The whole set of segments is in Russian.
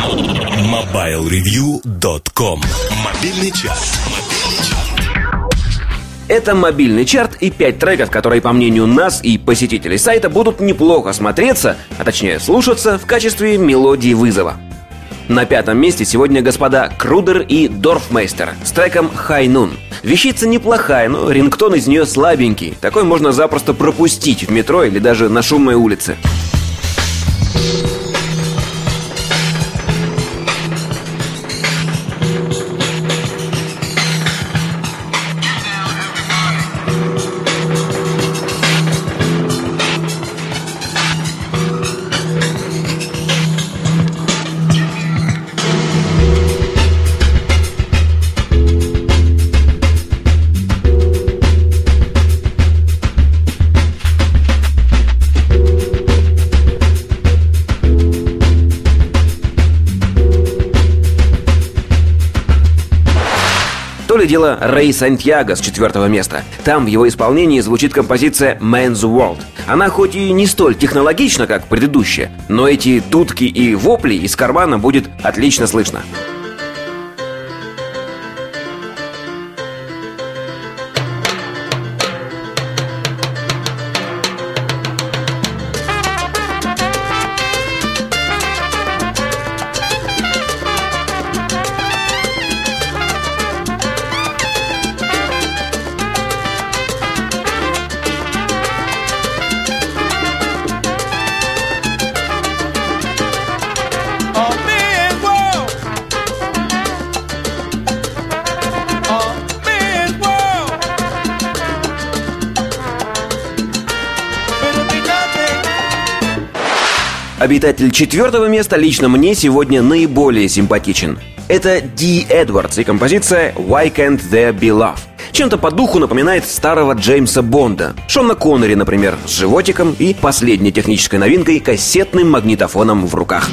MobileReview.com Мобильный час. Это мобильный чарт и пять треков, которые, по мнению нас и посетителей сайта, будут неплохо смотреться, а точнее слушаться в качестве мелодии вызова. На пятом месте сегодня господа Крудер и Дорфмейстер с треком «High Noon». Вещица неплохая, но рингтон из нее слабенький. Такой можно запросто пропустить в метро или даже на шумной улице. Дело Рэй Сантьяго с четвертого места. Там в его исполнении звучит композиция Man's World. Она хоть и не столь технологична, как предыдущая, но эти дудки и вопли из кармана будет отлично слышно. Обитатель четвертого места лично мне сегодня наиболее симпатичен. Это Ди Эдвардс и композиция «Why Can't There Be Love». Чем-то по духу напоминает старого Джеймса Бонда. Шона Коннери, например, с животиком и последней технической новинкой кассетным магнитофоном в руках.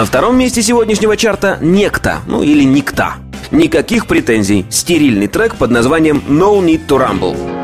На втором месте сегодняшнего чарта «Некто», ну или «Никта». Никаких претензий. Стерильный трек под названием «No Need to Rumble».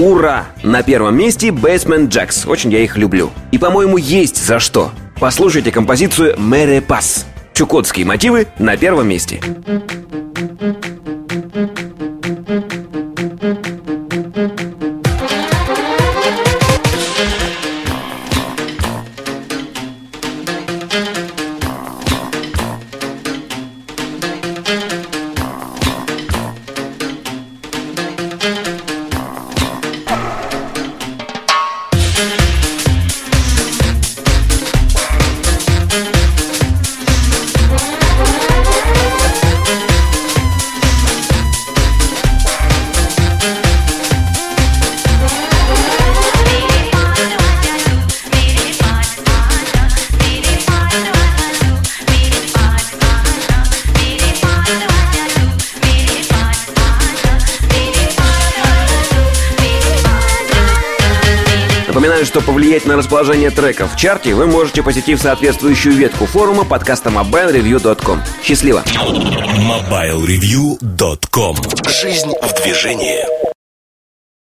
Ура! На первом месте Basement Jacks. Очень я их люблю. И, по-моему, есть за что. Послушайте композицию «Мэре Пас». Чукотские мотивы на первом месте. Thank Напоминаю, что повлиять на расположение треков в чарте вы можете, посетив соответствующую ветку форума подкаста mobilereview.com. Счастливо! MobileReview.com Жизнь в движении